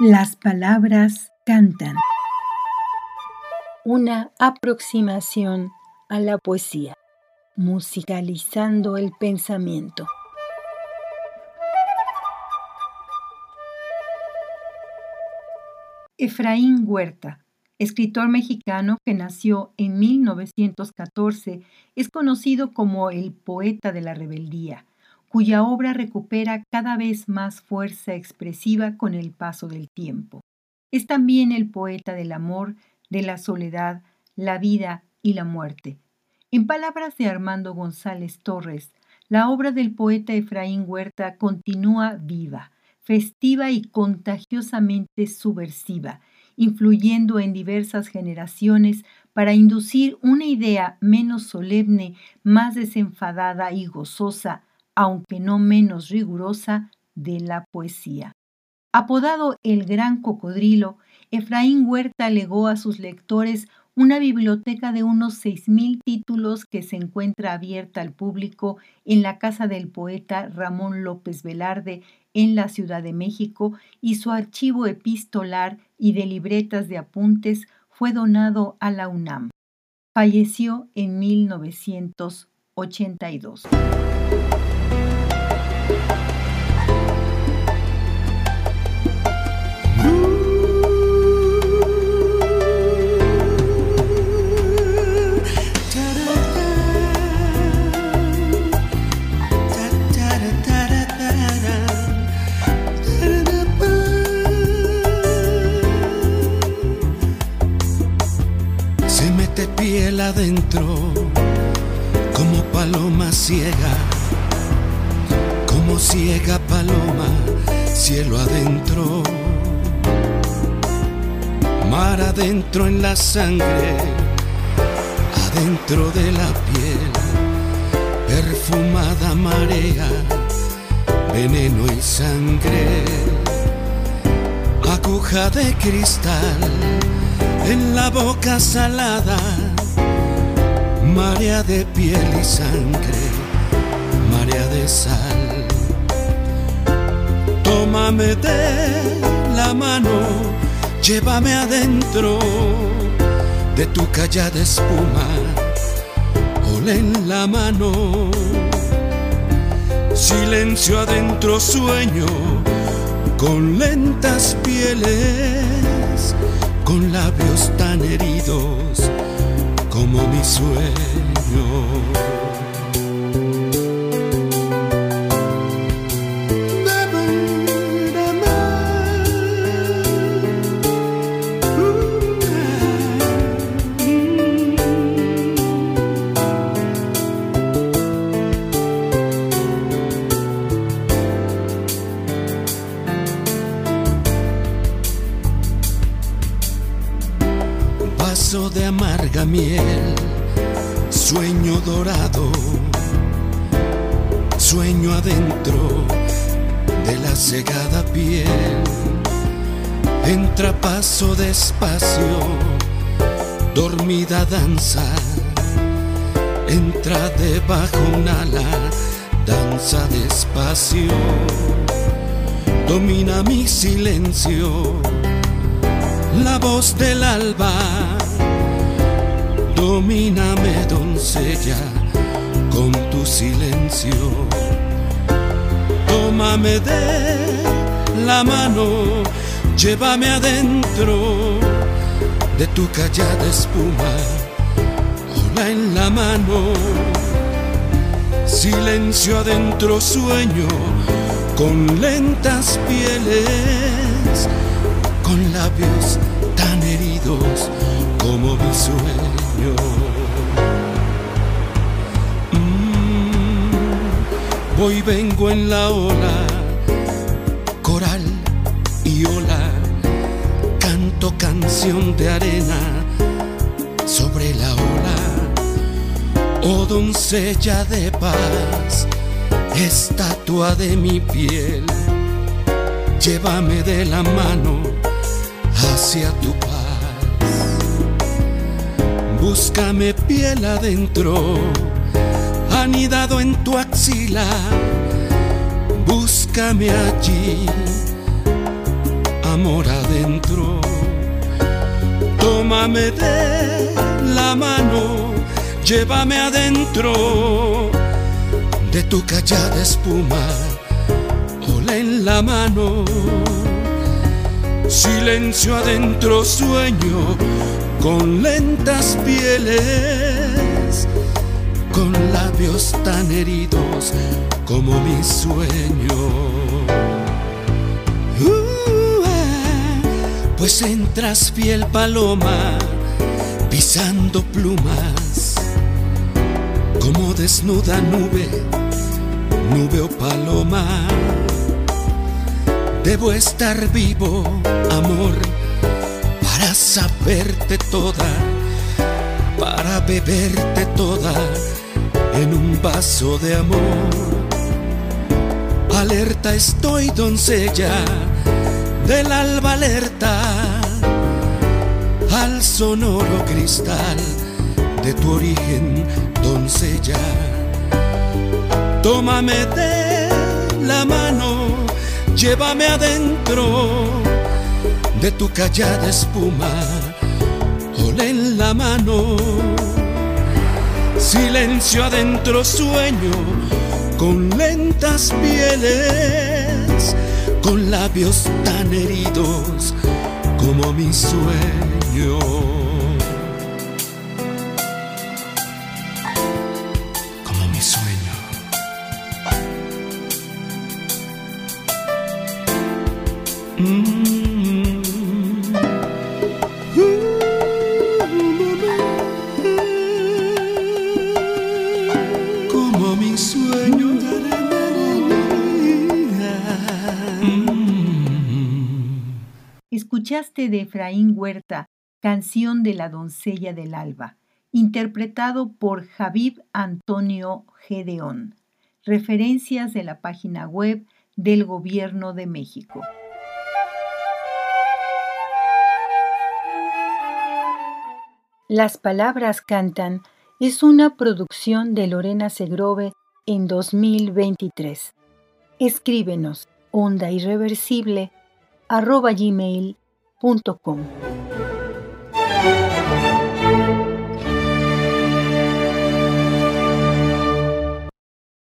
Las palabras cantan. Una aproximación a la poesía, musicalizando el pensamiento. Efraín Huerta, escritor mexicano que nació en 1914, es conocido como el poeta de la rebeldía cuya obra recupera cada vez más fuerza expresiva con el paso del tiempo. Es también el poeta del amor, de la soledad, la vida y la muerte. En palabras de Armando González Torres, la obra del poeta Efraín Huerta continúa viva, festiva y contagiosamente subversiva, influyendo en diversas generaciones para inducir una idea menos solemne, más desenfadada y gozosa aunque no menos rigurosa, de la poesía. Apodado el Gran Cocodrilo, Efraín Huerta legó a sus lectores una biblioteca de unos seis mil títulos que se encuentra abierta al público en la casa del poeta Ramón López Velarde en la Ciudad de México y su archivo epistolar y de libretas de apuntes fue donado a la UNAM. Falleció en 1982. Adentro, como paloma ciega, como ciega paloma, cielo adentro, mar adentro en la sangre, adentro de la piel, perfumada marea, veneno y sangre, aguja de cristal en la boca salada, marea de piel y sangre, marea de sal. Tómame de la mano, llévame adentro de tu callada espuma, ole en la mano. Silencio adentro, sueño con lentas pieles con labios tan heridos como mi sueño. De amarga miel, sueño dorado, sueño adentro de la cegada piel. Entra paso despacio, dormida danza, entra debajo un ala, danza despacio, domina mi silencio, la voz del alba Domíname, doncella, con tu silencio. Tómame de la mano, llévame adentro de tu callada espuma, ola en la mano. Silencio adentro, sueño con lentas pieles, con labios tan heridos como mi sueño. Voy vengo en la ola, coral y ola, canto canción de arena sobre la ola. Oh doncella de paz, estatua de mi piel, llévame de la mano hacia tu paz. Búscame piel adentro, anidado en tu axila. Búscame allí, amor adentro. Tómame de la mano, llévame adentro de tu callada espuma, ola en la mano. Silencio adentro, sueño con lentas pieles, con labios tan heridos como mi sueño. Uh, pues entras fiel paloma, pisando plumas, como desnuda nube, nube o paloma. Debo estar vivo, amor, para saberte toda, para beberte toda en un vaso de amor Alerta estoy, doncella, del alba alerta, al sonoro cristal de tu origen, doncella. Tómame de la mano, llévame adentro de tu callada espuma, ole en la mano. Silencio adentro, sueño con lentas pieles, con labios tan heridos como mi sueño. Como mi sueño. Mm. Escuchaste de Efraín Huerta, Canción de la doncella del alba, interpretado por Javib Antonio Gedeón. Referencias de la página web del Gobierno de México. Las palabras cantan es una producción de Lorena Segrove en 2023. Escríbenos onda irreversible arroba gmail.com.